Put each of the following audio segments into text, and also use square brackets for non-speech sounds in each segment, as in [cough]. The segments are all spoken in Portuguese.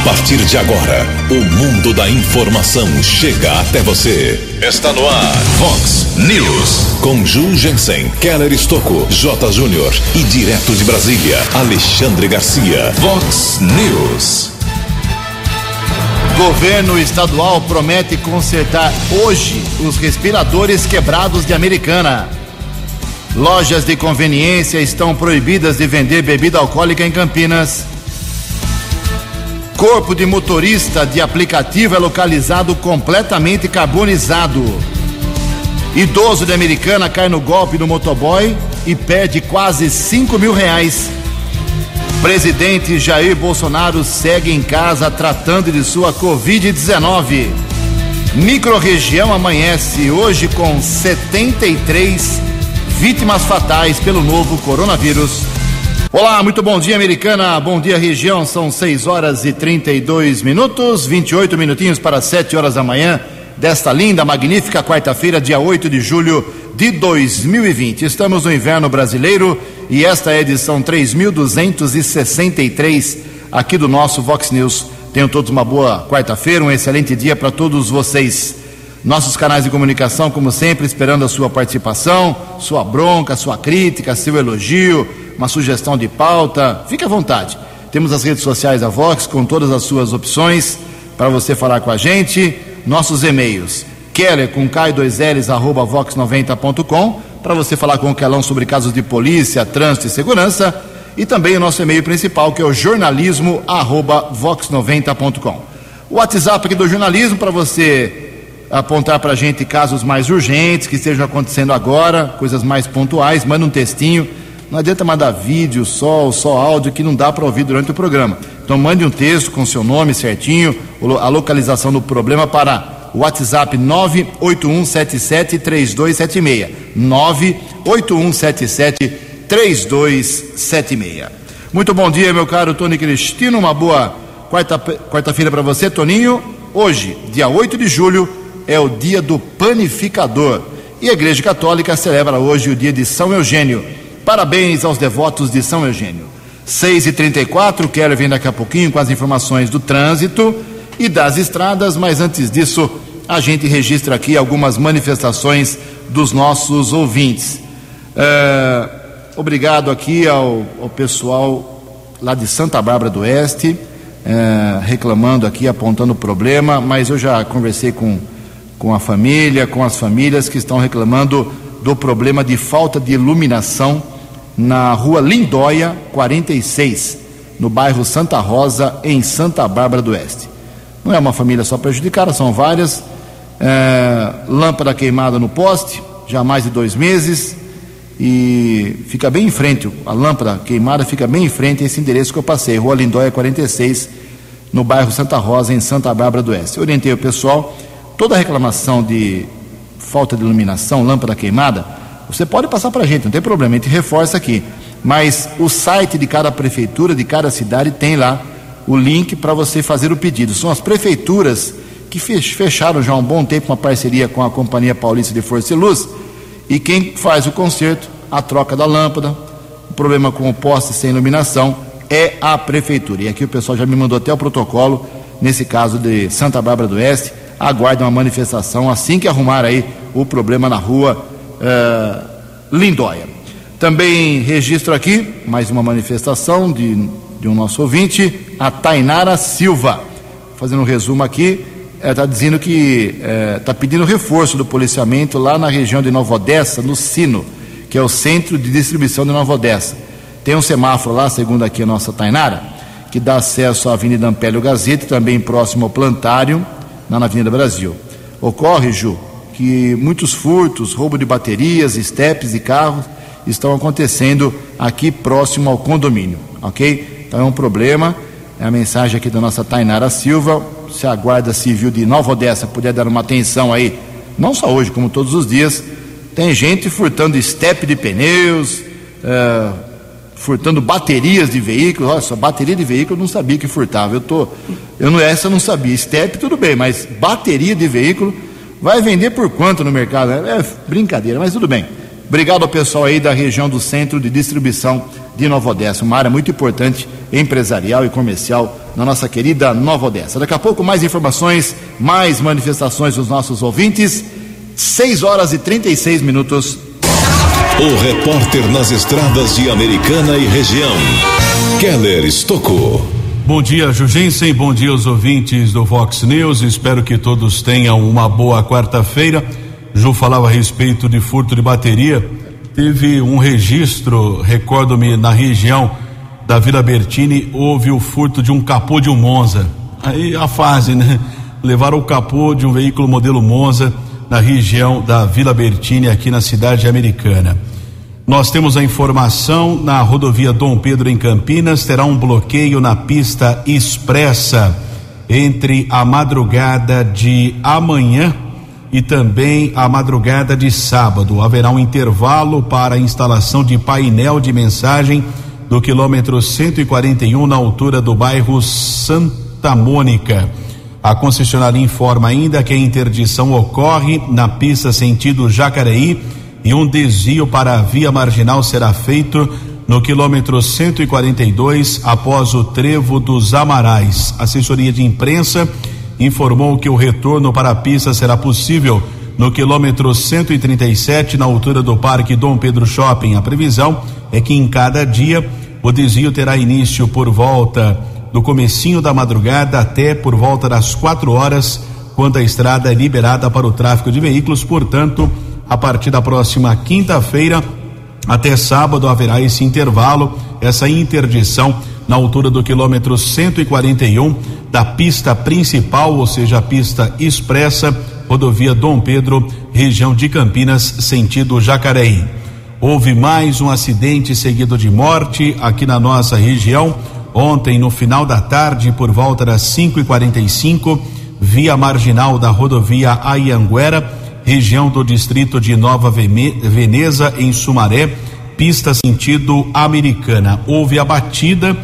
A partir de agora, o mundo da informação chega até você. Está no ar, Fox News. Com Ju Jensen, Keller Estocco, J. Júnior e direto de Brasília, Alexandre Garcia. Fox News. Governo estadual promete consertar hoje os respiradores quebrados de Americana. Lojas de conveniência estão proibidas de vender bebida alcoólica em Campinas. Corpo de motorista de aplicativo é localizado completamente carbonizado. Idoso de Americana cai no golpe do motoboy e perde quase 5 mil reais. Presidente Jair Bolsonaro segue em casa tratando de sua Covid-19. Microrregião amanhece hoje com 73 vítimas fatais pelo novo coronavírus. Olá, muito bom dia, americana. Bom dia, região. São 6 horas e 32 minutos, 28 minutinhos para 7 horas da manhã desta linda, magnífica quarta-feira, dia 8 de julho de 2020. Estamos no inverno brasileiro e esta é a edição 3263 aqui do nosso Vox News. Tenham todos uma boa quarta-feira, um excelente dia para todos vocês. Nossos canais de comunicação, como sempre, esperando a sua participação, sua bronca, sua crítica, seu elogio uma sugestão de pauta, fique à vontade. Temos as redes sociais da Vox com todas as suas opções para você falar com a gente. Nossos e-mails, keller com k2ls arroba vox90.com, para você falar com o Kelão sobre casos de polícia, trânsito e segurança. E também o nosso e-mail principal, que é o jornalismo arroba vox90.com. O WhatsApp aqui do jornalismo para você apontar para a gente casos mais urgentes que estejam acontecendo agora, coisas mais pontuais, manda um textinho não adianta mandar vídeo só só áudio que não dá para ouvir durante o programa. Então mande um texto com seu nome certinho, a localização do problema para o WhatsApp 981773276. 981773276. Muito bom dia, meu caro Tony Cristino. Uma boa quarta-feira quarta para você, Toninho. Hoje, dia 8 de julho, é o dia do panificador. E a Igreja Católica celebra hoje o dia de São Eugênio Parabéns aos devotos de São Eugênio. 6 e 34 quero vir daqui a pouquinho com as informações do trânsito e das estradas, mas antes disso, a gente registra aqui algumas manifestações dos nossos ouvintes. É, obrigado aqui ao, ao, pessoal lá de Santa Bárbara do Oeste, é, reclamando aqui, apontando o problema, mas eu já conversei com, com a família, com as famílias que estão reclamando do problema de falta de iluminação na rua Lindóia 46, no bairro Santa Rosa, em Santa Bárbara do Oeste. Não é uma família só prejudicada, são várias. É, lâmpada queimada no poste, já há mais de dois meses, e fica bem em frente, a lâmpada queimada fica bem em frente a esse endereço que eu passei, Rua Lindóia 46, no bairro Santa Rosa, em Santa Bárbara do Oeste. Eu orientei o pessoal, toda reclamação de falta de iluminação, lâmpada queimada, você pode passar para a gente, não tem problema, a gente reforça aqui. Mas o site de cada prefeitura, de cada cidade, tem lá o link para você fazer o pedido. São as prefeituras que fecharam já há um bom tempo uma parceria com a Companhia Paulista de Força e Luz. E quem faz o conserto, a troca da lâmpada, o problema com o poste sem iluminação, é a prefeitura. E aqui o pessoal já me mandou até o protocolo, nesse caso de Santa Bárbara do Oeste. Aguarde uma manifestação assim que arrumar aí o problema na rua uh, Lindóia. Também registro aqui mais uma manifestação de, de um nosso ouvinte, a Tainara Silva. Fazendo um resumo aqui, está dizendo que está pedindo reforço do policiamento lá na região de Nova Odessa, no Sino, que é o centro de distribuição de Nova Odessa. Tem um semáforo lá, segundo aqui a nossa Tainara, que dá acesso à Avenida Ampélio Gazeta, também próximo ao Plantário, na Avenida Brasil. Ocorre, Ju, que muitos furtos, roubo de baterias, estepes e carros estão acontecendo aqui próximo ao condomínio, ok? Então é um problema. É a mensagem aqui da nossa Tainara Silva. Se a Guarda Civil de Nova Odessa puder dar uma atenção aí, não só hoje, como todos os dias, tem gente furtando estepe de pneus, é, furtando baterias de veículos. Olha só, bateria de veículo eu não sabia que furtava. Eu tô, eu não essa eu não sabia. Estepe tudo bem, mas bateria de veículo Vai vender por quanto no mercado? É brincadeira, mas tudo bem. Obrigado ao pessoal aí da região do centro de distribuição de Nova Odessa, uma área muito importante empresarial e comercial na nossa querida Nova Odessa. Daqui a pouco mais informações, mais manifestações dos nossos ouvintes. 6 horas e 36 minutos. O repórter nas estradas de Americana e região, Keller Estocou. Bom dia, Jugensen. Bom dia aos ouvintes do Fox News. Espero que todos tenham uma boa quarta-feira. Ju falava a respeito de furto de bateria. Teve um registro, recordo-me, na região da Vila Bertini, houve o furto de um capô de um Monza. Aí a fase, né? Levaram o capô de um veículo modelo Monza na região da Vila Bertini, aqui na cidade americana. Nós temos a informação na rodovia Dom Pedro em Campinas, terá um bloqueio na pista expressa entre a madrugada de amanhã e também a madrugada de sábado. Haverá um intervalo para a instalação de painel de mensagem do quilômetro 141 na altura do bairro Santa Mônica. A concessionária informa ainda que a interdição ocorre na pista sentido Jacareí e um desvio para a via marginal será feito no quilômetro 142 após o trevo dos Amarais. A assessoria de imprensa informou que o retorno para a pista será possível no quilômetro 137 na altura do Parque Dom Pedro Shopping. A previsão é que em cada dia o desvio terá início por volta do comecinho da madrugada até por volta das quatro horas, quando a estrada é liberada para o tráfego de veículos. Portanto, a partir da próxima quinta-feira até sábado haverá esse intervalo, essa interdição na altura do quilômetro 141 da pista principal, ou seja, a pista expressa, rodovia Dom Pedro, região de Campinas, sentido Jacareí. Houve mais um acidente seguido de morte aqui na nossa região. Ontem, no final da tarde, por volta das 5 e 45 via marginal da rodovia Ayanguera, região do distrito de Nova Veneza, em Sumaré, pista sentido americana. Houve a batida,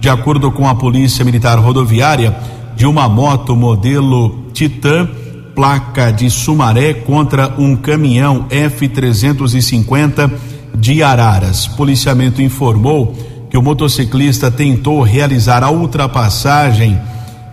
de acordo com a Polícia Militar Rodoviária, de uma moto modelo Titan placa de Sumaré contra um caminhão F350 de Araras. Policiamento informou que o motociclista tentou realizar a ultrapassagem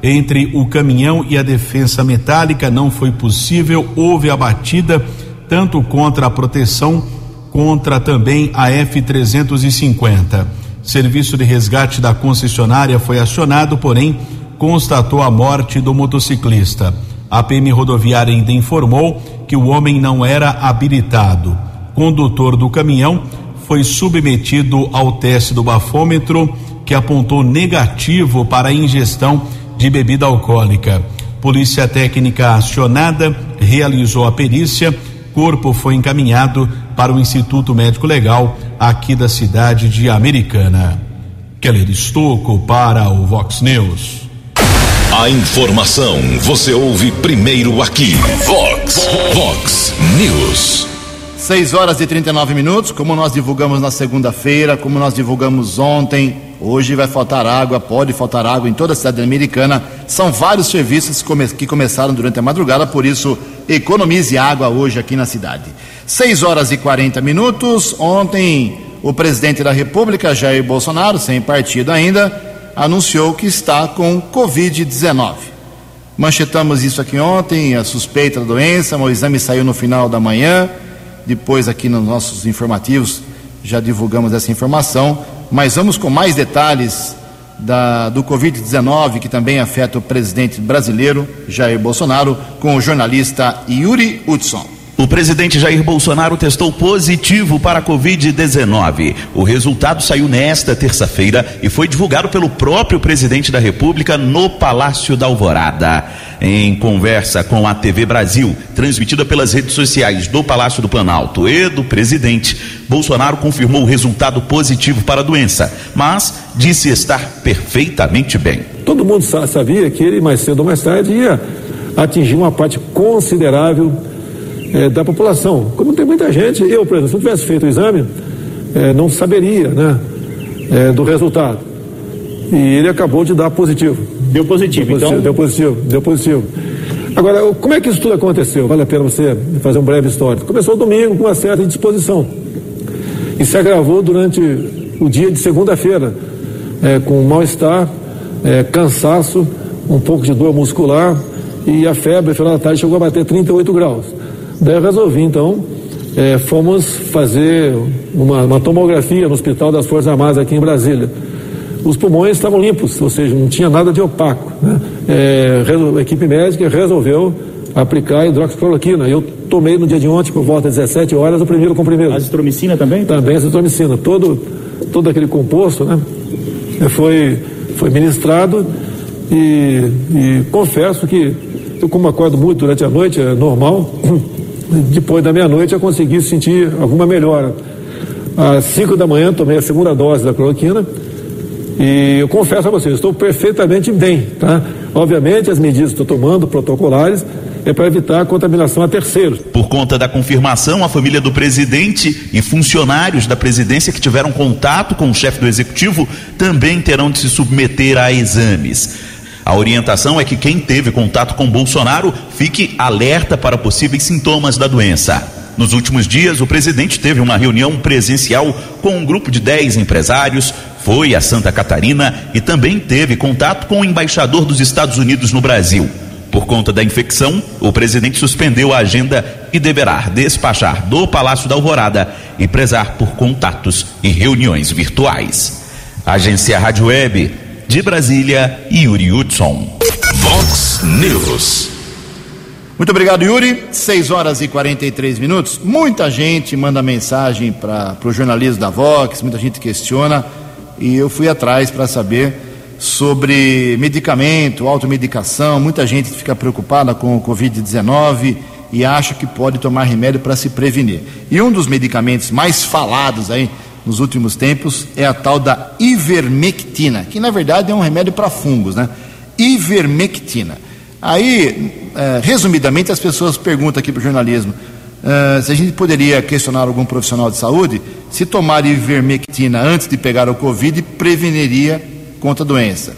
entre o caminhão e a defensa metálica, não foi possível. Houve a batida tanto contra a proteção contra também a F350. Serviço de resgate da concessionária foi acionado, porém constatou a morte do motociclista. A PM rodoviária ainda informou que o homem não era habilitado. Condutor do caminhão foi submetido ao teste do bafômetro, que apontou negativo para a ingestão de bebida alcoólica. Polícia técnica acionada realizou a perícia. Corpo foi encaminhado para o Instituto Médico Legal aqui da cidade de Americana. Keller Estocco para o Vox News. A informação você ouve primeiro aqui. Vox, Vox News. 6 horas e 39 minutos, como nós divulgamos na segunda-feira, como nós divulgamos ontem, hoje vai faltar água, pode faltar água em toda a cidade americana. São vários serviços que começaram durante a madrugada, por isso economize água hoje aqui na cidade. 6 horas e 40 minutos. Ontem, o presidente da República, Jair Bolsonaro, sem partido ainda, anunciou que está com Covid-19. Manchetamos isso aqui ontem, a suspeita da doença, o exame saiu no final da manhã, depois aqui nos nossos informativos já divulgamos essa informação, mas vamos com mais detalhes da, do Covid-19 que também afeta o presidente brasileiro Jair Bolsonaro, com o jornalista Yuri Hudson. O presidente Jair Bolsonaro testou positivo para a Covid-19. O resultado saiu nesta terça-feira e foi divulgado pelo próprio presidente da República no Palácio da Alvorada. Em conversa com a TV Brasil, transmitida pelas redes sociais do Palácio do Planalto e do presidente, Bolsonaro confirmou o resultado positivo para a doença, mas disse estar perfeitamente bem. Todo mundo sabia que ele, mais cedo ou mais tarde, ia atingir uma parte considerável é, da população. Como tem muita gente, eu, por exemplo, se não tivesse feito o exame, é, não saberia né, é, do resultado. E ele acabou de dar positivo. Deu positivo, deu positivo então? Deu positivo, deu positivo. Agora, como é que isso tudo aconteceu? Vale a pena você fazer um breve histórico. Começou domingo com uma certa indisposição. E se agravou durante o dia de segunda-feira, é, com mal-estar, é, cansaço, um pouco de dor muscular e a febre, no final da tarde, chegou a bater 38 graus. Daí eu resolvi, então, é, fomos fazer uma, uma, tomografia no Hospital das Forças Armadas aqui em Brasília. Os pulmões estavam limpos, ou seja, não tinha nada de opaco. Né? É, a equipe médica resolveu aplicar hidroxicloroquina. Eu tomei no dia de ontem, por volta das 17 horas, o primeiro comprimido. Azitromicina também? Também azitromicina. Todo, todo aquele composto né, foi, foi ministrado e, e confesso que eu como acordo muito durante a noite, é normal, depois da meia-noite eu consegui sentir alguma melhora. Às 5 da manhã tomei a segunda dose da cloroquina e eu confesso a vocês, estou perfeitamente bem, tá? Obviamente as medidas que estou tomando, protocolares, é para evitar a contaminação a terceiros. Por conta da confirmação, a família do presidente e funcionários da presidência que tiveram contato com o chefe do executivo também terão de se submeter a exames. A orientação é que quem teve contato com Bolsonaro fique alerta para possíveis sintomas da doença. Nos últimos dias, o presidente teve uma reunião presencial com um grupo de 10 empresários, foi a Santa Catarina e também teve contato com o embaixador dos Estados Unidos no Brasil. Por conta da infecção, o presidente suspendeu a agenda e deverá despachar do Palácio da Alvorada e prezar por contatos e reuniões virtuais. Agência Rádio Web de Brasília, Yuri Hudson. Vox News. Muito obrigado, Yuri. 6 horas e 43 minutos. Muita gente manda mensagem para o jornalismo da Vox, muita gente questiona. E eu fui atrás para saber sobre medicamento, automedicação. Muita gente fica preocupada com o Covid-19 e acha que pode tomar remédio para se prevenir. E um dos medicamentos mais falados aí nos últimos tempos é a tal da ivermectina, que na verdade é um remédio para fungos, né? Ivermectina. Aí, é, resumidamente, as pessoas perguntam aqui para o jornalismo é, se a gente poderia questionar algum profissional de saúde se tomar ivermectina antes de pegar o Covid preveniria contra a doença.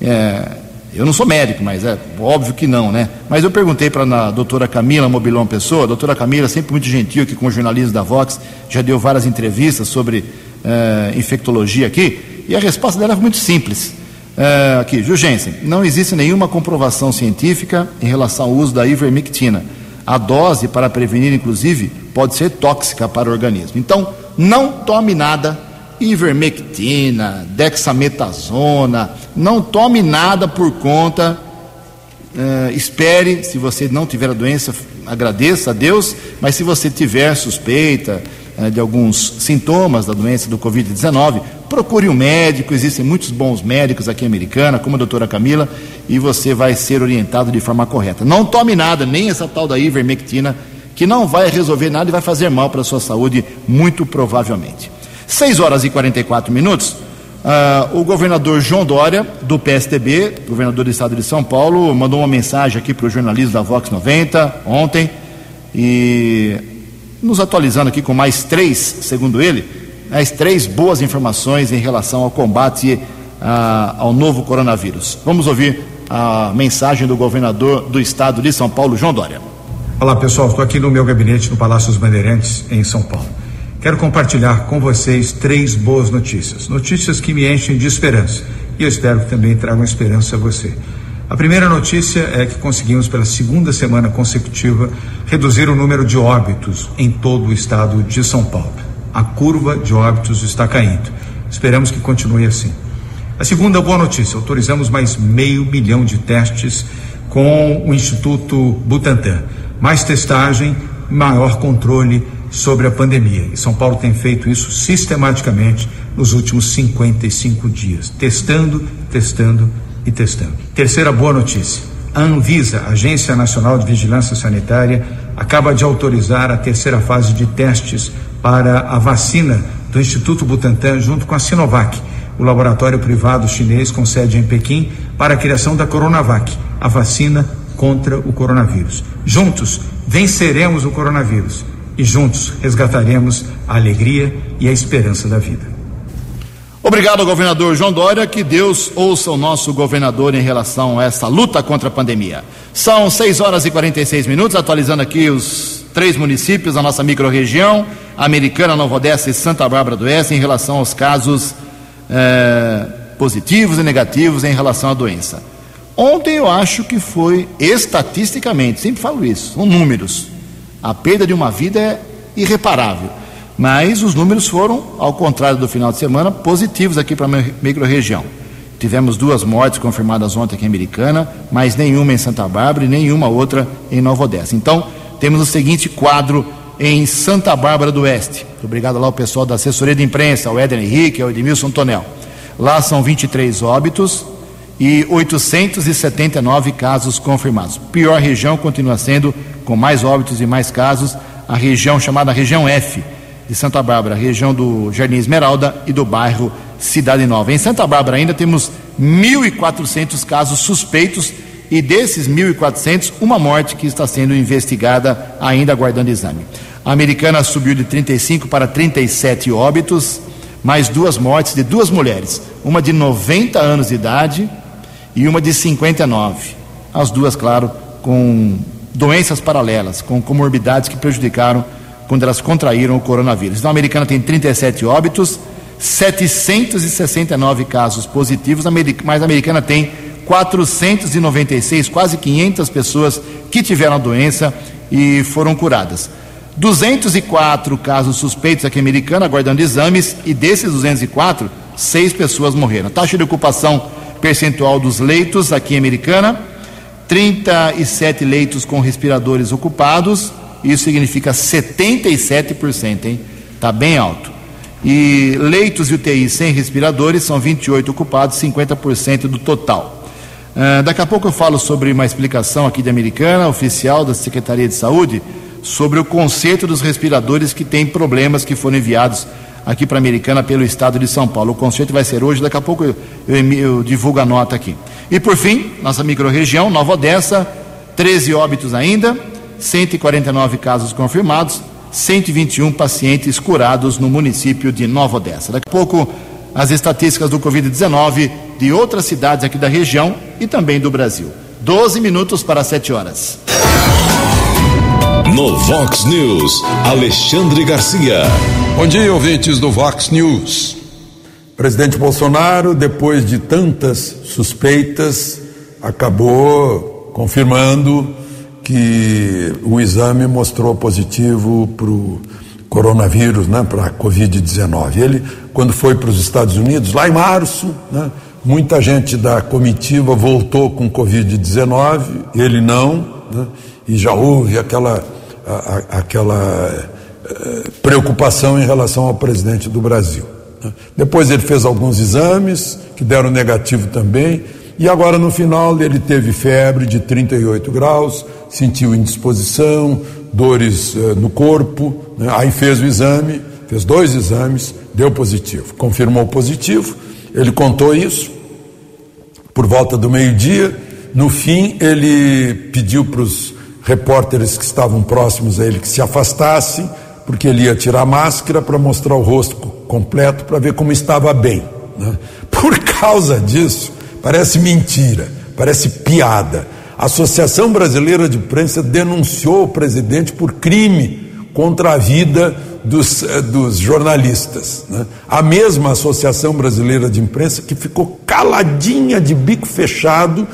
É, eu não sou médico, mas é óbvio que não, né? Mas eu perguntei para a doutora Camila Mobilão Pessoa, a doutora Camila, sempre muito gentil aqui com os jornalistas da Vox, já deu várias entrevistas sobre é, infectologia aqui, e a resposta dela foi muito simples. É, aqui, Jugensen, não existe nenhuma comprovação científica em relação ao uso da ivermectina. A dose para prevenir, inclusive, pode ser tóxica para o organismo. Então, não tome nada ivermectina, dexametasona, não tome nada por conta, uh, espere, se você não tiver a doença, agradeça a Deus, mas se você tiver suspeita uh, de alguns sintomas da doença do Covid-19, procure um médico, existem muitos bons médicos aqui em Americana, como a doutora Camila, e você vai ser orientado de forma correta. Não tome nada, nem essa tal da ivermectina, que não vai resolver nada e vai fazer mal para a sua saúde, muito provavelmente. 6 horas e 44 minutos. Uh, o governador João Dória, do PSDB, governador do estado de São Paulo, mandou uma mensagem aqui para os jornalistas da Vox 90 ontem e nos atualizando aqui com mais três, segundo ele, as três boas informações em relação ao combate uh, ao novo coronavírus. Vamos ouvir a mensagem do governador do estado de São Paulo, João Dória. Olá pessoal, estou aqui no meu gabinete no Palácio dos Bandeirantes, em São Paulo. Quero compartilhar com vocês três boas notícias, notícias que me enchem de esperança e eu espero que também tragam esperança a você. A primeira notícia é que conseguimos, pela segunda semana consecutiva, reduzir o número de óbitos em todo o estado de São Paulo. A curva de óbitos está caindo. Esperamos que continue assim. A segunda boa notícia: autorizamos mais meio milhão de testes com o Instituto Butantan. Mais testagem, maior controle sobre a pandemia. E São Paulo tem feito isso sistematicamente nos últimos 55 dias, testando, testando e testando. Terceira boa notícia: a Anvisa, Agência Nacional de Vigilância Sanitária, acaba de autorizar a terceira fase de testes para a vacina do Instituto Butantan junto com a Sinovac, o laboratório privado chinês com sede em Pequim, para a criação da Coronavac, a vacina contra o coronavírus. Juntos venceremos o coronavírus e juntos resgataremos a alegria e a esperança da vida. Obrigado, governador João Dória. Que Deus ouça o nosso governador em relação a essa luta contra a pandemia. São 6 horas e 46 minutos, atualizando aqui os três municípios da nossa microrregião, Americana, Nova Odessa e Santa Bárbara do Oeste, em relação aos casos eh, positivos e negativos em relação à doença. Ontem eu acho que foi, estatisticamente, sempre falo isso, são números. A perda de uma vida é irreparável. Mas os números foram, ao contrário do final de semana, positivos aqui para a microrregião. Tivemos duas mortes confirmadas ontem aqui em Americana, mas nenhuma em Santa Bárbara e nenhuma outra em Nova Odessa. Então, temos o seguinte quadro em Santa Bárbara do Oeste. Obrigado lá ao pessoal da assessoria de imprensa, ao Éder Henrique, ao Edmilson Tonel. Lá são 23 óbitos e 879 casos confirmados. Pior região continua sendo, com mais óbitos e mais casos, a região chamada região F de Santa Bárbara, região do Jardim Esmeralda e do bairro Cidade Nova. Em Santa Bárbara ainda temos 1.400 casos suspeitos e desses 1.400, uma morte que está sendo investigada, ainda aguardando exame. A americana subiu de 35 para 37 óbitos, mais duas mortes de duas mulheres, uma de 90 anos de idade e uma de 59. As duas, claro, com doenças paralelas, com comorbidades que prejudicaram quando elas contraíram o coronavírus. Então, a americana tem 37 óbitos, 769 casos positivos, mas a americana tem 496, quase 500 pessoas que tiveram a doença e foram curadas. 204 casos suspeitos aqui Americana, aguardando exames, e desses 204, seis pessoas morreram. Taxa de ocupação percentual dos leitos aqui Americana, 37 leitos com respiradores ocupados, isso significa 77%, hein? Está bem alto. E leitos de UTI sem respiradores são 28 ocupados, 50% do total. Uh, daqui a pouco eu falo sobre uma explicação aqui da Americana, oficial da Secretaria de Saúde, sobre o conceito dos respiradores que tem problemas que foram enviados aqui para a Americana pelo Estado de São Paulo. O conceito vai ser hoje, daqui a pouco eu, eu, eu divulgo a nota aqui. E por fim, nossa microrregião, Nova Odessa, 13 óbitos ainda, 149 casos confirmados, 121 pacientes curados no município de Nova Odessa. Daqui a pouco, as estatísticas do Covid-19 de outras cidades aqui da região e também do Brasil. 12 minutos para 7 horas. No Vox News, Alexandre Garcia. Bom dia, ouvintes do Vox News. Presidente Bolsonaro, depois de tantas suspeitas, acabou confirmando que o exame mostrou positivo para o coronavírus, né, para a Covid-19. Ele, quando foi para os Estados Unidos, lá em março, né, muita gente da comitiva voltou com Covid-19, ele não, né, e já houve aquela, a, a, aquela preocupação em relação ao presidente do Brasil. Né. Depois ele fez alguns exames que deram negativo também, e agora no final ele teve febre de 38 graus, sentiu indisposição, dores uh, no corpo, né? aí fez o exame, fez dois exames, deu positivo. Confirmou positivo, ele contou isso por volta do meio-dia. No fim, ele pediu para os repórteres que estavam próximos a ele que se afastassem, porque ele ia tirar a máscara para mostrar o rosto completo, para ver como estava bem. Né? [laughs] Por causa disso, Parece mentira, parece piada. A Associação Brasileira de Imprensa denunciou o presidente por crime contra a vida dos, eh, dos jornalistas. Né? A mesma Associação Brasileira de Imprensa que ficou caladinha de bico fechado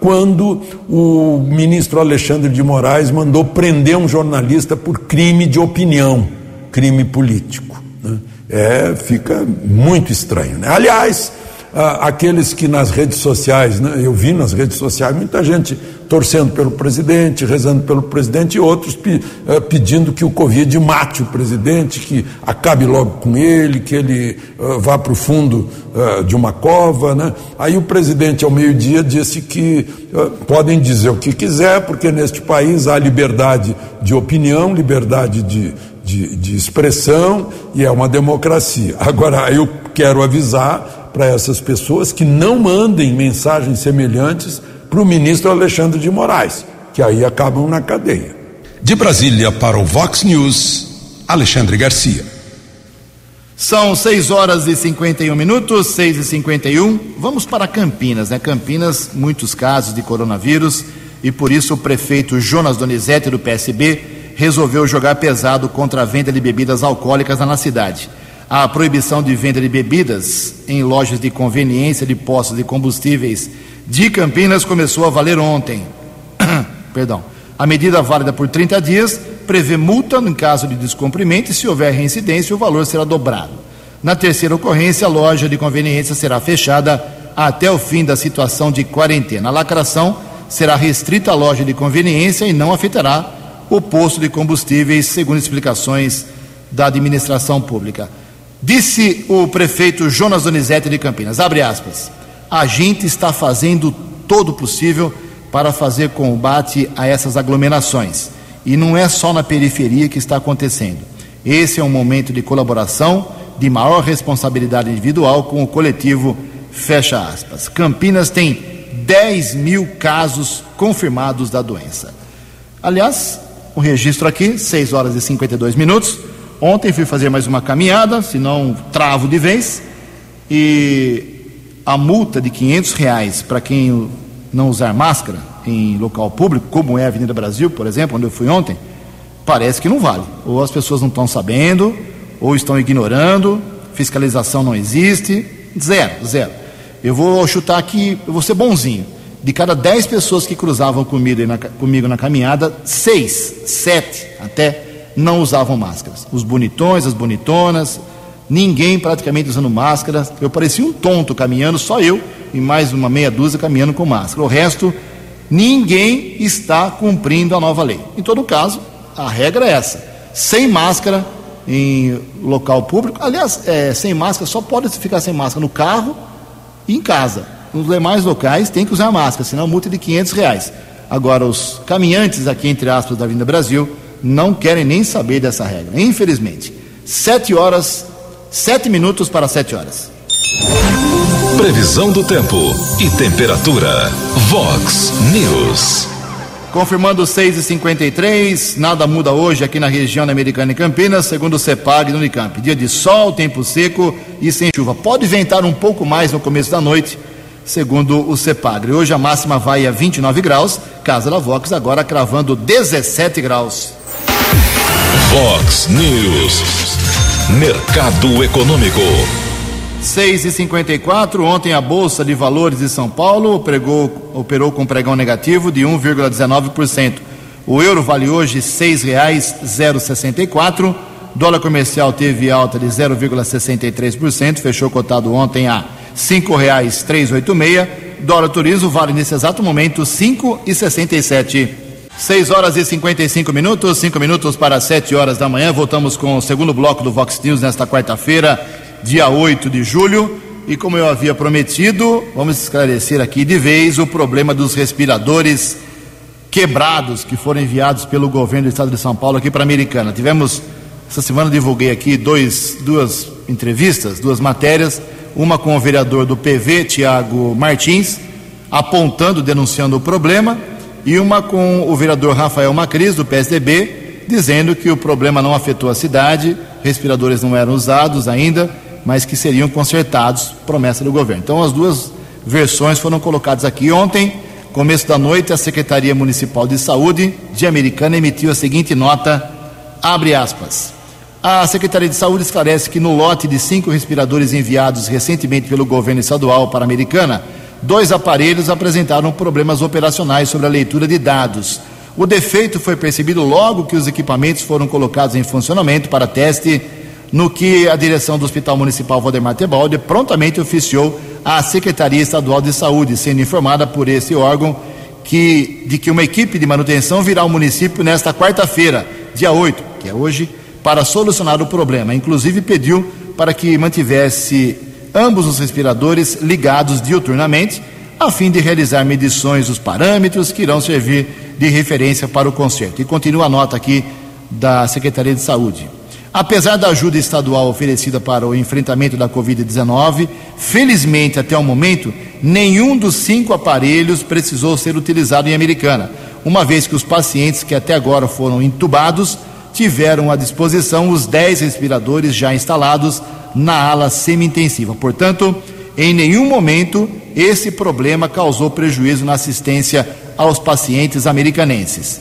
quando o ministro Alexandre de Moraes mandou prender um jornalista por crime de opinião, crime político. Né? É, fica muito estranho. Né? Aliás, aqueles que nas redes sociais, né, eu vi nas redes sociais muita gente torcendo pelo presidente, rezando pelo presidente, e outros pe, uh, pedindo que o Covid mate o presidente, que acabe logo com ele, que ele uh, vá para o fundo uh, de uma cova. Né? Aí o presidente, ao meio-dia, disse que podem dizer o que quiser, porque neste país há liberdade de opinião, liberdade de, de, de expressão e é uma democracia. Agora, eu quero avisar para essas pessoas que não mandem mensagens semelhantes para o ministro Alexandre de Moraes, que aí acabam na cadeia. De Brasília para o Vox News, Alexandre Garcia. São 6 horas e 51 minutos, 6 e 51. Vamos para Campinas, né? Campinas, muitos casos de coronavírus e por isso o prefeito Jonas Donizete do PSB resolveu jogar pesado contra a venda de bebidas alcoólicas na cidade. A proibição de venda de bebidas em lojas de conveniência de postos de combustíveis de Campinas começou a valer ontem. [coughs] Perdão. A medida válida por 30 dias prevê multa em caso de descumprimento e, se houver reincidência, o valor será dobrado. Na terceira ocorrência, a loja de conveniência será fechada até o fim da situação de quarentena. A lacração será restrita à loja de conveniência e não afetará o posto de combustíveis, segundo explicações da administração pública. Disse o prefeito Jonas Donizete de Campinas, abre aspas, a gente está fazendo todo o possível para fazer combate a essas aglomerações. E não é só na periferia que está acontecendo. Esse é um momento de colaboração, de maior responsabilidade individual com o coletivo. Fecha aspas. Campinas tem 10 mil casos confirmados da doença. Aliás, o registro aqui, 6 horas e 52 minutos. Ontem fui fazer mais uma caminhada, senão travo de vez. E a multa de 500 reais para quem não usar máscara em local público, como é a Avenida Brasil, por exemplo, onde eu fui ontem, parece que não vale. Ou as pessoas não estão sabendo, ou estão ignorando, fiscalização não existe, zero, zero. Eu vou chutar aqui, eu vou ser bonzinho. De cada 10 pessoas que cruzavam comigo na, comigo na caminhada, seis, sete até, não usavam máscaras. Os bonitões, as bonitonas, ninguém praticamente usando máscara. Eu parecia um tonto caminhando, só eu e mais uma meia dúzia caminhando com máscara. O resto, ninguém está cumprindo a nova lei. Em todo caso, a regra é essa: sem máscara em local público. Aliás, é, sem máscara só pode ficar sem máscara no carro e em casa. Nos demais locais tem que usar máscara, senão multa de 500 reais. Agora, os caminhantes aqui, entre aspas, da Vinda Brasil, não querem nem saber dessa regra, infelizmente. Sete horas, sete minutos para sete horas. Previsão do tempo e temperatura. Vox News. Confirmando 6 e 53 nada muda hoje aqui na região da Americana e Campinas, segundo o CEPAG do Unicamp. Dia de sol, tempo seco e sem chuva. Pode ventar um pouco mais no começo da noite, segundo o CEPAG. Hoje a máxima vai a 29 graus, Casa da Vox agora cravando 17 graus. Vox News. Mercado Econômico. 6 e 54 ontem a Bolsa de Valores de São Paulo pregou, operou com pregão negativo de 1,19%. O euro vale hoje R$ 6,064. Dólar comercial teve alta de 0,63%, fechou cotado ontem a R$ 5,386. Dólar turismo vale nesse exato momento R$ 5,67. 6 horas e 55 minutos, 5 minutos para 7 horas da manhã. Voltamos com o segundo bloco do Vox News nesta quarta-feira dia 8 de julho. E como eu havia prometido, vamos esclarecer aqui de vez o problema dos respiradores quebrados que foram enviados pelo governo do estado de São Paulo aqui para a Americana. Tivemos, essa semana divulguei aqui dois, duas entrevistas, duas matérias, uma com o vereador do PV, Tiago Martins, apontando, denunciando o problema, e uma com o vereador Rafael Macris, do PSDB, dizendo que o problema não afetou a cidade, respiradores não eram usados ainda, mas que seriam consertados, promessa do governo. Então, as duas versões foram colocadas aqui. Ontem, começo da noite, a Secretaria Municipal de Saúde de Americana emitiu a seguinte nota, abre aspas. A Secretaria de Saúde esclarece que no lote de cinco respiradores enviados recentemente pelo governo estadual para a Americana, dois aparelhos apresentaram problemas operacionais sobre a leitura de dados. O defeito foi percebido logo que os equipamentos foram colocados em funcionamento para teste no que a direção do Hospital Municipal Valdemar Tebaldi prontamente oficiou à Secretaria Estadual de Saúde, sendo informada por esse órgão que, de que uma equipe de manutenção virá ao município nesta quarta-feira, dia 8, que é hoje, para solucionar o problema. Inclusive pediu para que mantivesse ambos os respiradores ligados diuturnamente, a fim de realizar medições dos parâmetros que irão servir de referência para o conserto. E continua a nota aqui da Secretaria de Saúde. Apesar da ajuda estadual oferecida para o enfrentamento da Covid-19, felizmente até o momento, nenhum dos cinco aparelhos precisou ser utilizado em Americana, uma vez que os pacientes que até agora foram entubados tiveram à disposição os 10 respiradores já instalados na ala semi-intensiva. Portanto, em nenhum momento esse problema causou prejuízo na assistência aos pacientes americanenses.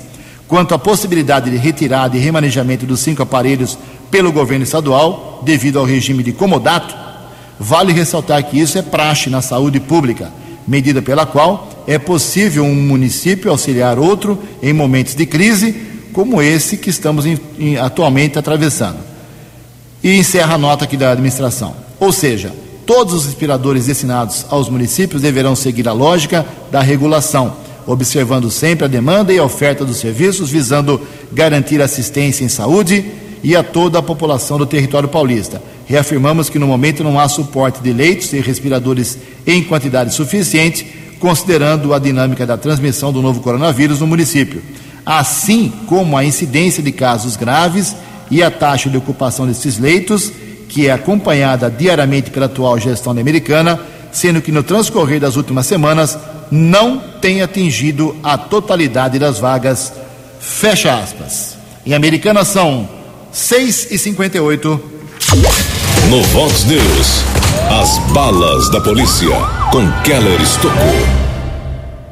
quanto à possibilidade de retirada e remanejamento dos cinco aparelhos pelo governo estadual, devido ao regime de comodato, vale ressaltar que isso é praxe na saúde pública, medida pela qual é possível um município auxiliar outro em momentos de crise, como esse que estamos em, em, atualmente atravessando. E encerra a nota aqui da administração. Ou seja, todos os respiradores destinados aos municípios deverão seguir a lógica da regulação observando sempre a demanda e a oferta dos serviços, visando garantir assistência em saúde e a toda a população do território paulista. Reafirmamos que no momento não há suporte de leitos e respiradores em quantidade suficiente, considerando a dinâmica da transmissão do novo coronavírus no município, assim como a incidência de casos graves e a taxa de ocupação desses leitos, que é acompanhada diariamente pela atual gestão americana, sendo que no transcorrer das últimas semanas não tem atingido a totalidade das vagas. Fecha aspas. Em Americana são 6 e 58 No Vox News, as balas da polícia com Keller Estocou.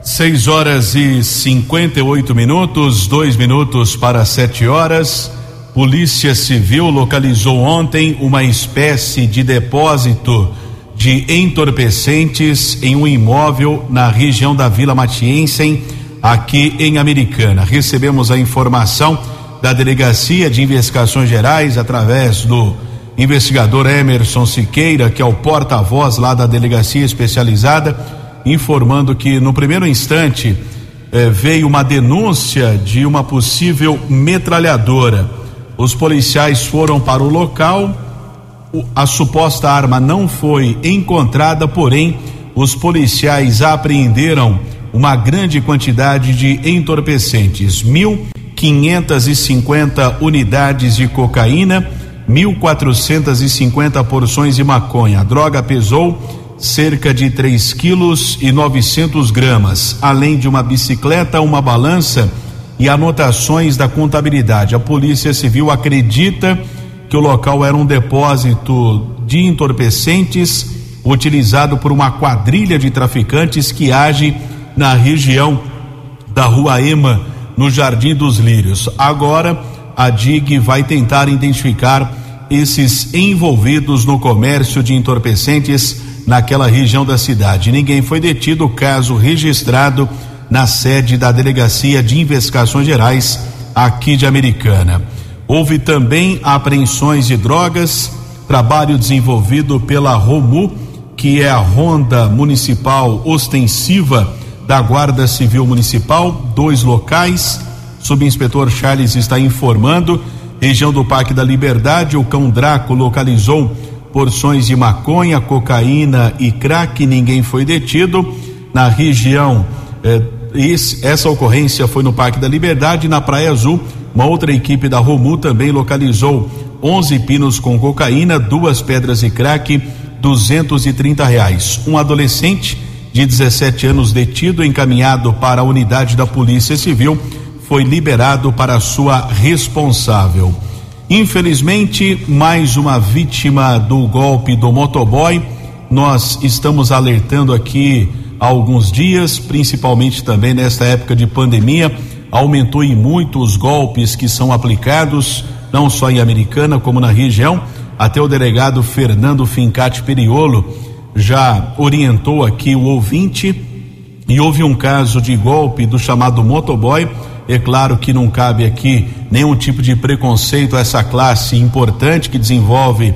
6 horas e 58 minutos, dois minutos para 7 horas. Polícia Civil localizou ontem uma espécie de depósito de entorpecentes em um imóvel na região da Vila Matiense, aqui em Americana. Recebemos a informação da Delegacia de Investigações Gerais através do investigador Emerson Siqueira, que é o porta-voz lá da delegacia especializada, informando que no primeiro instante eh, veio uma denúncia de uma possível metralhadora. Os policiais foram para o local. A suposta arma não foi encontrada, porém, os policiais apreenderam uma grande quantidade de entorpecentes: 1.550 unidades de cocaína, 1.450 porções de maconha. A droga pesou cerca de 3 quilos e 900 gramas, além de uma bicicleta, uma balança e anotações da contabilidade. A Polícia Civil acredita que o local era um depósito de entorpecentes utilizado por uma quadrilha de traficantes que age na região da Rua Ema, no Jardim dos Lírios. Agora, a DIG vai tentar identificar esses envolvidos no comércio de entorpecentes naquela região da cidade. Ninguém foi detido, caso registrado na sede da Delegacia de Investigações Gerais aqui de Americana. Houve também apreensões de drogas, trabalho desenvolvido pela ROMU, que é a Ronda Municipal Ostensiva da Guarda Civil Municipal, dois locais. Subinspetor Charles está informando. Região do Parque da Liberdade, o cão Draco localizou porções de maconha, cocaína e crack, ninguém foi detido. Na região, eh, esse, essa ocorrência foi no Parque da Liberdade, na Praia Azul, uma outra equipe da Romu também localizou 11 pinos com cocaína, duas pedras e crack, 230 reais. Um adolescente de 17 anos detido, encaminhado para a unidade da Polícia Civil, foi liberado para sua responsável. Infelizmente, mais uma vítima do golpe do motoboy. Nós estamos alertando aqui há alguns dias, principalmente também nesta época de pandemia aumentou em muito os golpes que são aplicados, não só em Americana, como na região. Até o delegado Fernando Fincati Periolo já orientou aqui o ouvinte e houve um caso de golpe do chamado motoboy. É claro que não cabe aqui nenhum tipo de preconceito a essa classe importante que desenvolve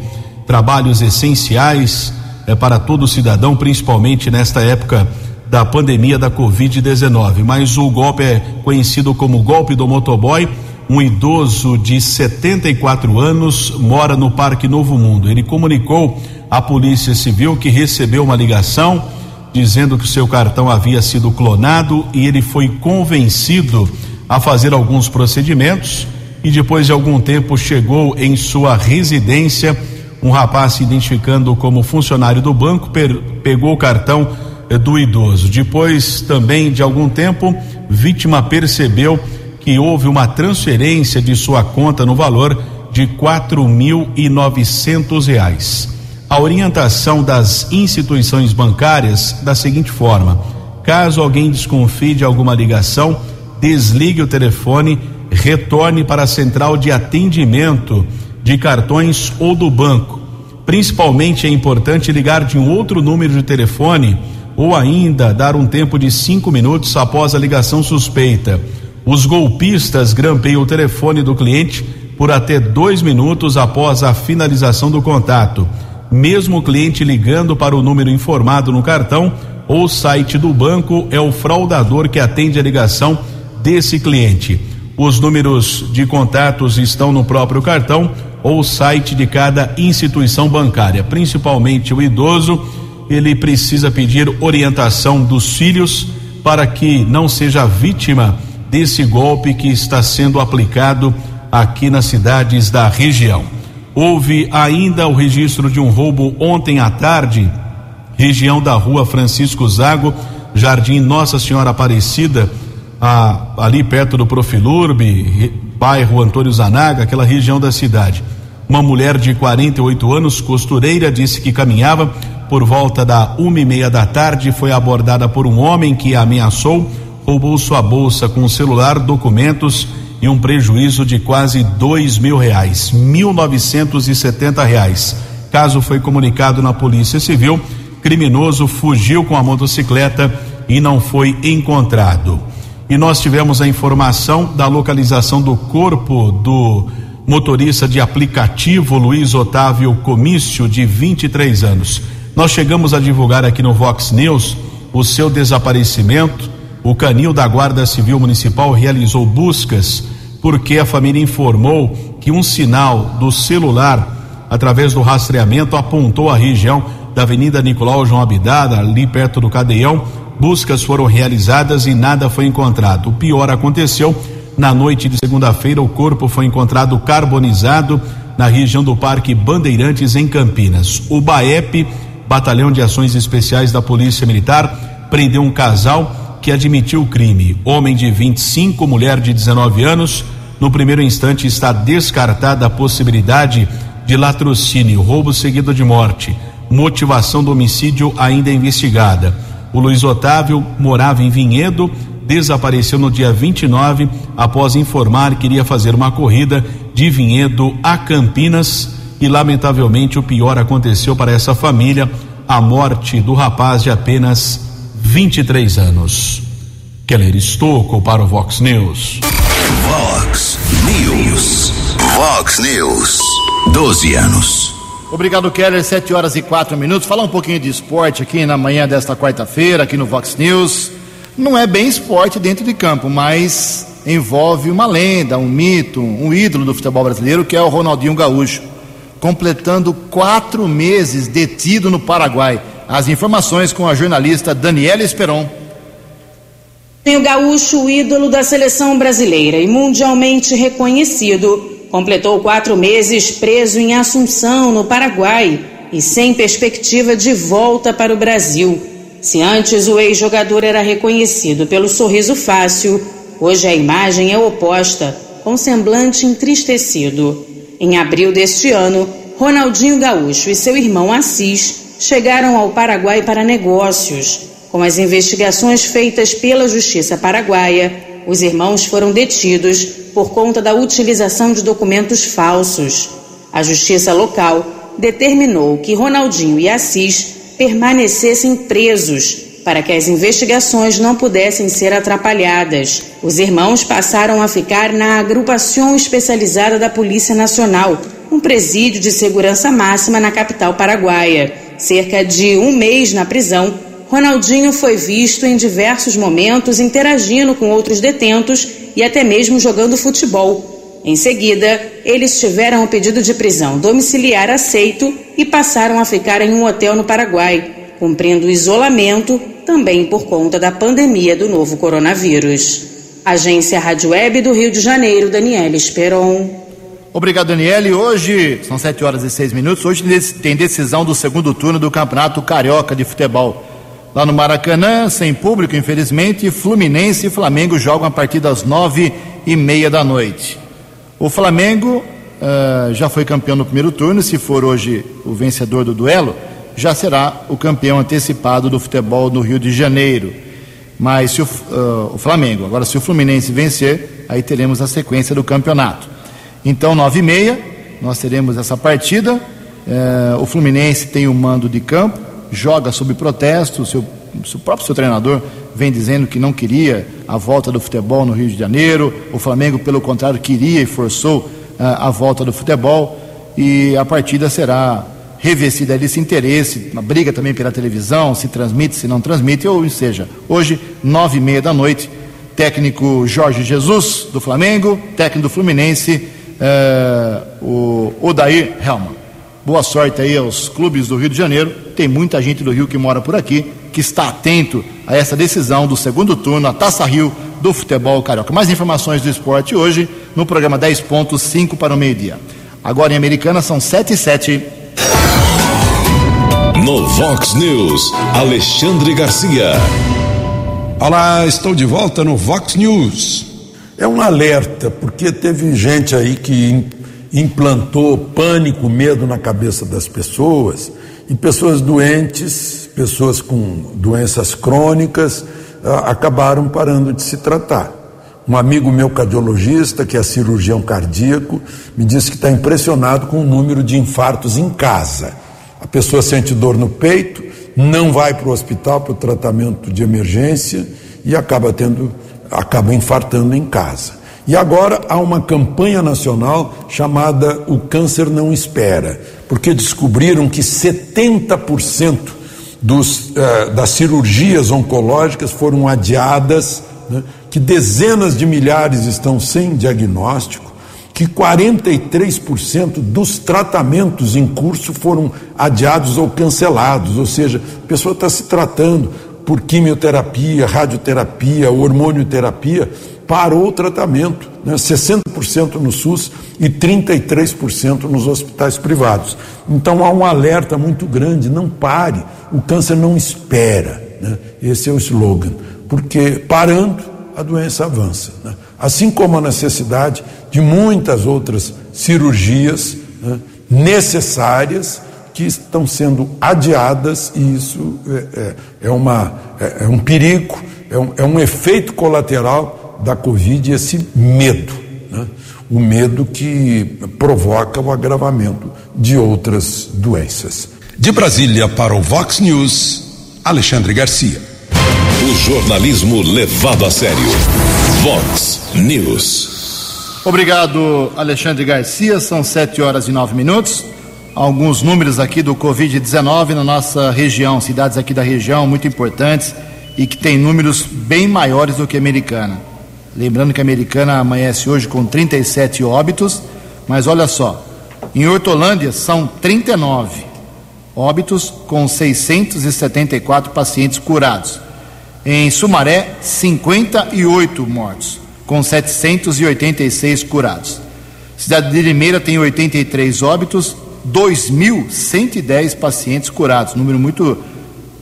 trabalhos essenciais é, para todo cidadão, principalmente nesta época da pandemia da Covid-19. Mas o golpe é conhecido como golpe do motoboy. Um idoso de 74 anos mora no Parque Novo Mundo. Ele comunicou à Polícia Civil que recebeu uma ligação dizendo que o seu cartão havia sido clonado e ele foi convencido a fazer alguns procedimentos e depois de algum tempo chegou em sua residência um rapaz se identificando como funcionário do banco pegou o cartão do idoso. Depois também de algum tempo, vítima percebeu que houve uma transferência de sua conta no valor de quatro mil e novecentos reais. A orientação das instituições bancárias da seguinte forma: caso alguém desconfie de alguma ligação, desligue o telefone, retorne para a central de atendimento de cartões ou do banco. Principalmente é importante ligar de um outro número de telefone ou ainda dar um tempo de cinco minutos após a ligação suspeita. Os golpistas grampeiam o telefone do cliente por até dois minutos após a finalização do contato. Mesmo o cliente ligando para o número informado no cartão ou site do banco, é o fraudador que atende a ligação desse cliente. Os números de contatos estão no próprio cartão ou site de cada instituição bancária, principalmente o idoso. Ele precisa pedir orientação dos filhos para que não seja vítima desse golpe que está sendo aplicado aqui nas cidades da região. Houve ainda o registro de um roubo ontem à tarde, região da rua Francisco Zago, Jardim Nossa Senhora Aparecida, a, ali perto do Profilurbe, bairro Antônio Zanaga, aquela região da cidade. Uma mulher de 48 anos, costureira, disse que caminhava por volta da uma e meia da tarde, foi abordada por um homem que a ameaçou roubou sua bolsa com celular, documentos e um prejuízo de quase dois mil reais, mil novecentos e setenta reais. Caso foi comunicado na Polícia Civil, criminoso fugiu com a motocicleta e não foi encontrado. E nós tivemos a informação da localização do corpo do motorista de aplicativo Luiz Otávio Comício, de 23 anos. Nós chegamos a divulgar aqui no Vox News o seu desaparecimento o canil da Guarda Civil Municipal realizou buscas porque a família informou que um sinal do celular, através do rastreamento, apontou a região da Avenida Nicolau João Abdada, ali perto do Cadeião. Buscas foram realizadas e nada foi encontrado. O pior aconteceu na noite de segunda-feira. O corpo foi encontrado carbonizado na região do Parque Bandeirantes, em Campinas. O BAEP, Batalhão de Ações Especiais da Polícia Militar, prendeu um casal que admitiu o crime. Homem de 25, mulher de 19 anos. No primeiro instante está descartada a possibilidade de latrocínio, roubo seguido de morte. Motivação do homicídio ainda investigada. O Luiz Otávio morava em Vinhedo, desapareceu no dia 29 após informar que iria fazer uma corrida de Vinhedo a Campinas e lamentavelmente o pior aconteceu para essa família, a morte do rapaz de apenas 23 anos. Keller Estocco para o Vox News. Vox News. Vox News. 12 anos. Obrigado, Keller. 7 horas e 4 minutos. Falar um pouquinho de esporte aqui na manhã desta quarta-feira, aqui no Vox News. Não é bem esporte dentro de campo, mas envolve uma lenda, um mito, um ídolo do futebol brasileiro, que é o Ronaldinho Gaúcho, completando quatro meses detido no Paraguai. As informações com a jornalista Daniela Esperon. O gaúcho, ídolo da seleção brasileira e mundialmente reconhecido, completou quatro meses preso em Assunção, no Paraguai, e sem perspectiva de volta para o Brasil. Se antes o ex-jogador era reconhecido pelo sorriso fácil, hoje a imagem é oposta, com semblante entristecido. Em abril deste ano, Ronaldinho Gaúcho e seu irmão Assis chegaram ao Paraguai para negócios. Com as investigações feitas pela Justiça Paraguaia, os irmãos foram detidos por conta da utilização de documentos falsos. A Justiça local determinou que Ronaldinho e Assis permanecessem presos para que as investigações não pudessem ser atrapalhadas. Os irmãos passaram a ficar na agrupação especializada da Polícia Nacional, um presídio de segurança máxima na capital paraguaia. Cerca de um mês na prisão, Ronaldinho foi visto em diversos momentos interagindo com outros detentos e até mesmo jogando futebol. Em seguida, eles tiveram o pedido de prisão domiciliar aceito e passaram a ficar em um hotel no Paraguai, cumprindo isolamento também por conta da pandemia do novo coronavírus. Agência Rádio Web do Rio de Janeiro, Daniela Esperon. Obrigado, Daniele. Hoje, são 7 horas e 6 minutos, hoje tem decisão do segundo turno do Campeonato Carioca de Futebol. Lá no Maracanã, sem público, infelizmente, Fluminense e Flamengo jogam a partir das nove e meia da noite. O Flamengo uh, já foi campeão no primeiro turno, se for hoje o vencedor do duelo, já será o campeão antecipado do futebol no Rio de Janeiro. Mas se o, uh, o Flamengo, agora se o Fluminense vencer, aí teremos a sequência do campeonato. Então, nove e meia, nós teremos essa partida. Uh, o Fluminense tem o mando de campo, joga sob protesto, o, seu, o próprio seu treinador vem dizendo que não queria a volta do futebol no Rio de Janeiro. O Flamengo, pelo contrário, queria e forçou uh, a volta do futebol. E a partida será revestida desse interesse, uma briga também pela televisão, se transmite, se não transmite, ou seja, hoje, nove e meia da noite, técnico Jorge Jesus, do Flamengo, técnico do Fluminense, uh, o Odair Helman. Boa sorte aí aos clubes do Rio de Janeiro. Tem muita gente do Rio que mora por aqui que está atento a essa decisão do segundo turno, a Taça Rio do futebol carioca. Mais informações do esporte hoje no programa 10 pontos, 5 para o meio-dia. Agora em Americana são 7 e 7. No Vox News, Alexandre Garcia. Olá, estou de volta no Vox News. É um alerta, porque teve gente aí que implantou pânico, medo na cabeça das pessoas, e pessoas doentes, pessoas com doenças crônicas, acabaram parando de se tratar. Um amigo meu cardiologista, que é cirurgião cardíaco, me disse que está impressionado com o número de infartos em casa. A pessoa sente dor no peito, não vai para o hospital para o tratamento de emergência e acaba tendo, acaba infartando em casa. E agora há uma campanha nacional chamada O Câncer Não Espera, porque descobriram que 70% dos, uh, das cirurgias oncológicas foram adiadas, né, que dezenas de milhares estão sem diagnóstico que 43% dos tratamentos em curso foram adiados ou cancelados, ou seja, a pessoa está se tratando por quimioterapia, radioterapia, hormonioterapia, parou o tratamento, né? 60% no SUS e 33% nos hospitais privados. Então há um alerta muito grande: não pare, o câncer não espera. Né? Esse é o slogan, porque parando, a doença avança. Né? Assim como a necessidade de muitas outras cirurgias né, necessárias que estão sendo adiadas, e isso é, é, é uma, é, é, um perigo, é um, é um, efeito colateral da Covid, esse medo. Né? O medo que provoca o agravamento de outras doenças. De Brasília para o Vox News, Alexandre Garcia. O jornalismo levado a sério. Vox News. Obrigado, Alexandre Garcia. São sete horas e nove minutos. Alguns números aqui do Covid-19 na nossa região, cidades aqui da região muito importantes e que tem números bem maiores do que a americana. Lembrando que a americana amanhece hoje com 37 óbitos, mas olha só, em Hortolândia são 39 óbitos com 674 pacientes curados. Em Sumaré, 58 mortos com 786 curados. Cidade de Limeira tem 83 óbitos, 2.110 pacientes curados, número muito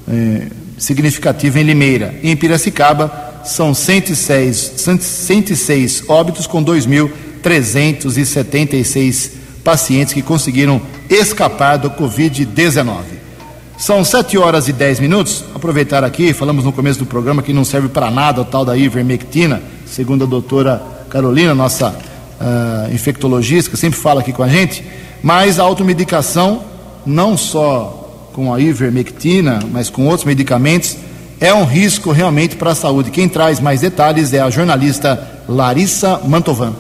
é, significativo em Limeira. Em Piracicaba, são 106, 106 óbitos com 2.376 pacientes que conseguiram escapar do Covid-19. São 7 horas e 10 minutos. Aproveitar aqui, falamos no começo do programa que não serve para nada o tal da ivermectina segundo a doutora Carolina, nossa uh, infectologista, que sempre fala aqui com a gente, mas a automedicação, não só com a ivermectina, mas com outros medicamentos, é um risco realmente para a saúde. Quem traz mais detalhes é a jornalista Larissa Mantovan.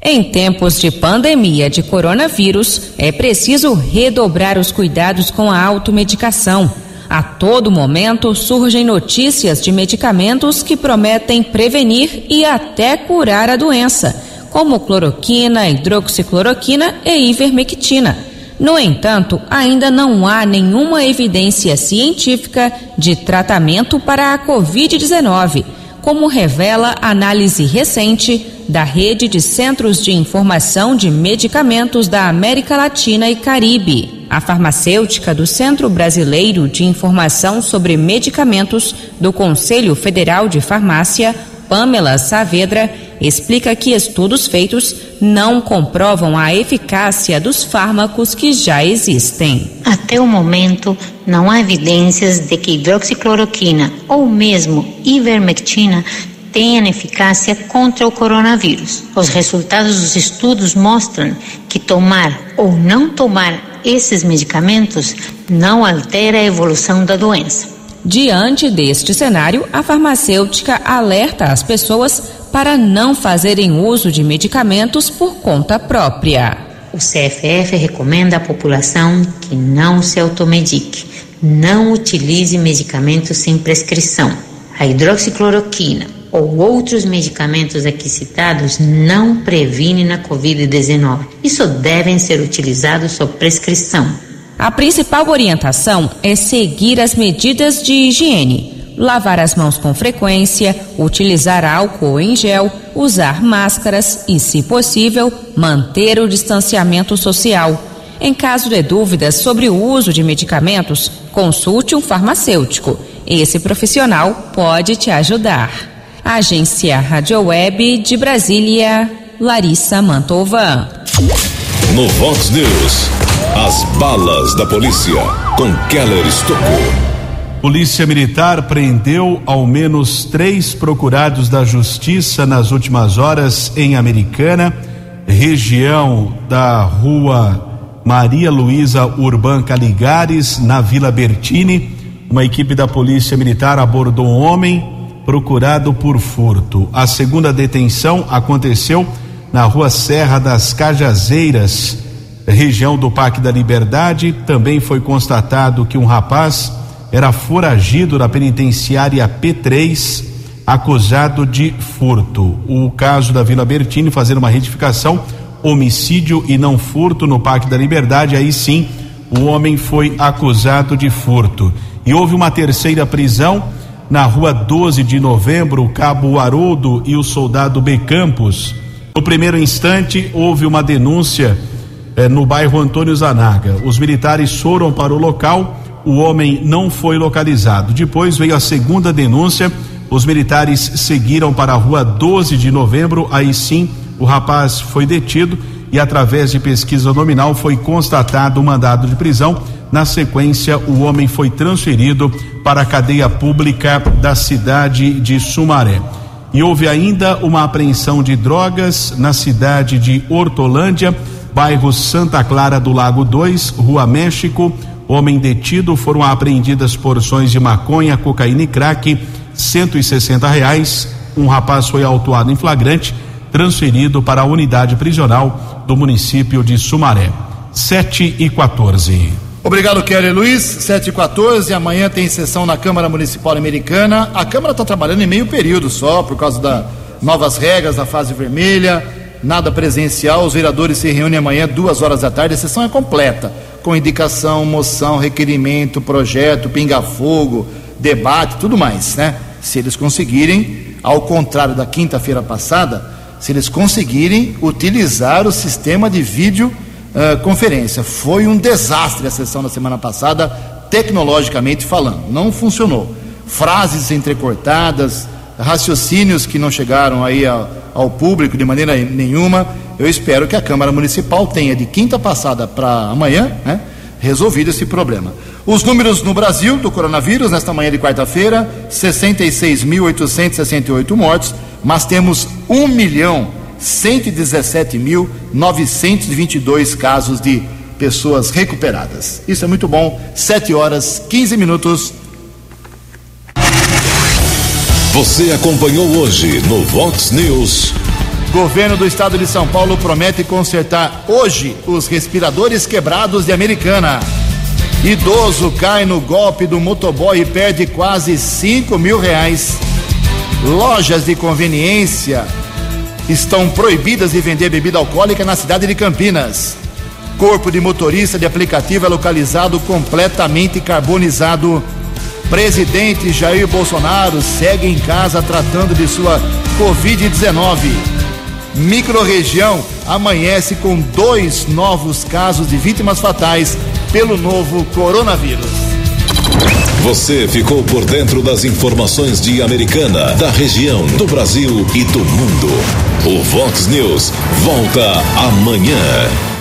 Em tempos de pandemia de coronavírus, é preciso redobrar os cuidados com a automedicação. A todo momento surgem notícias de medicamentos que prometem prevenir e até curar a doença, como cloroquina, hidroxicloroquina e ivermectina. No entanto, ainda não há nenhuma evidência científica de tratamento para a Covid-19, como revela análise recente da Rede de Centros de Informação de Medicamentos da América Latina e Caribe. A farmacêutica do Centro Brasileiro de Informação sobre Medicamentos do Conselho Federal de Farmácia, Pamela Saavedra, explica que estudos feitos não comprovam a eficácia dos fármacos que já existem. Até o momento, não há evidências de que hidroxicloroquina ou mesmo ivermectina tenham eficácia contra o coronavírus. Os resultados dos estudos mostram que tomar ou não tomar esses medicamentos não altera a evolução da doença. Diante deste cenário, a farmacêutica alerta as pessoas para não fazerem uso de medicamentos por conta própria. O CFF recomenda à população que não se automedique, não utilize medicamentos sem prescrição. A hidroxicloroquina ou outros medicamentos aqui citados não previnem a Covid-19 e só devem ser utilizados sob prescrição. A principal orientação é seguir as medidas de higiene lavar as mãos com frequência, utilizar álcool em gel, usar máscaras e, se possível, manter o distanciamento social. Em caso de dúvidas sobre o uso de medicamentos, consulte um farmacêutico. Esse profissional pode te ajudar. Agência Rádio Web de Brasília, Larissa Mantova. No Vox News, as balas da polícia com Keller Estocou. Polícia Militar prendeu ao menos três procurados da Justiça nas últimas horas em Americana, região da rua Maria Luísa Urban Caligares, na Vila Bertini. Uma equipe da Polícia Militar abordou um homem procurado por furto. A segunda detenção aconteceu na rua Serra das Cajazeiras, região do Parque da Liberdade. Também foi constatado que um rapaz era foragido da penitenciária P3, acusado de furto. O caso da Vila Bertini fazendo uma retificação, homicídio e não furto no Parque da Liberdade, aí sim o homem foi acusado de furto. E houve uma terceira prisão na rua 12 de novembro, o cabo Haroldo e o soldado B. Campos. No primeiro instante, houve uma denúncia eh, no bairro Antônio Zanaga. Os militares foram para o local o homem não foi localizado. Depois veio a segunda denúncia. Os militares seguiram para a rua 12 de novembro. Aí sim, o rapaz foi detido e, através de pesquisa nominal, foi constatado o mandado de prisão. Na sequência, o homem foi transferido para a cadeia pública da cidade de Sumaré. E houve ainda uma apreensão de drogas na cidade de Hortolândia, bairro Santa Clara do Lago 2, Rua México Homem detido foram apreendidas porções de maconha, cocaína e crack, 160 reais. Um rapaz foi autuado em flagrante, transferido para a unidade prisional do município de Sumaré. 7 e 14. Obrigado, Kelly Luiz. 7 e 14. Amanhã tem sessão na Câmara Municipal Americana. A Câmara está trabalhando em meio período só, por causa das novas regras da fase vermelha. Nada presencial. Os vereadores se reúnem amanhã, duas horas da tarde. A sessão é completa com indicação, moção, requerimento, projeto, pinga-fogo, debate, tudo mais, né? Se eles conseguirem, ao contrário da quinta-feira passada, se eles conseguirem utilizar o sistema de vídeo uh. Foi um desastre a sessão da semana passada, tecnologicamente falando. Não funcionou. Frases entrecortadas, raciocínios que não chegaram aí ao, ao público de maneira nenhuma. Eu espero que a Câmara Municipal tenha de quinta passada para amanhã, né, resolvido esse problema. Os números no Brasil do coronavírus nesta manhã de quarta-feira: 66.868 mortos, mas temos 1 milhão 117.922 casos de pessoas recuperadas. Isso é muito bom. 7 horas 15 minutos. Você acompanhou hoje no Vox News. Governo do estado de São Paulo promete consertar hoje os respiradores quebrados de Americana. Idoso cai no golpe do motoboy e perde quase 5 mil reais. Lojas de conveniência estão proibidas de vender bebida alcoólica na cidade de Campinas. Corpo de motorista de aplicativo é localizado completamente carbonizado. Presidente Jair Bolsonaro segue em casa tratando de sua Covid-19 microrregião amanhece com dois novos casos de vítimas fatais pelo novo coronavírus. Você ficou por dentro das informações de Americana, da região, do Brasil e do mundo. O Vox News volta amanhã.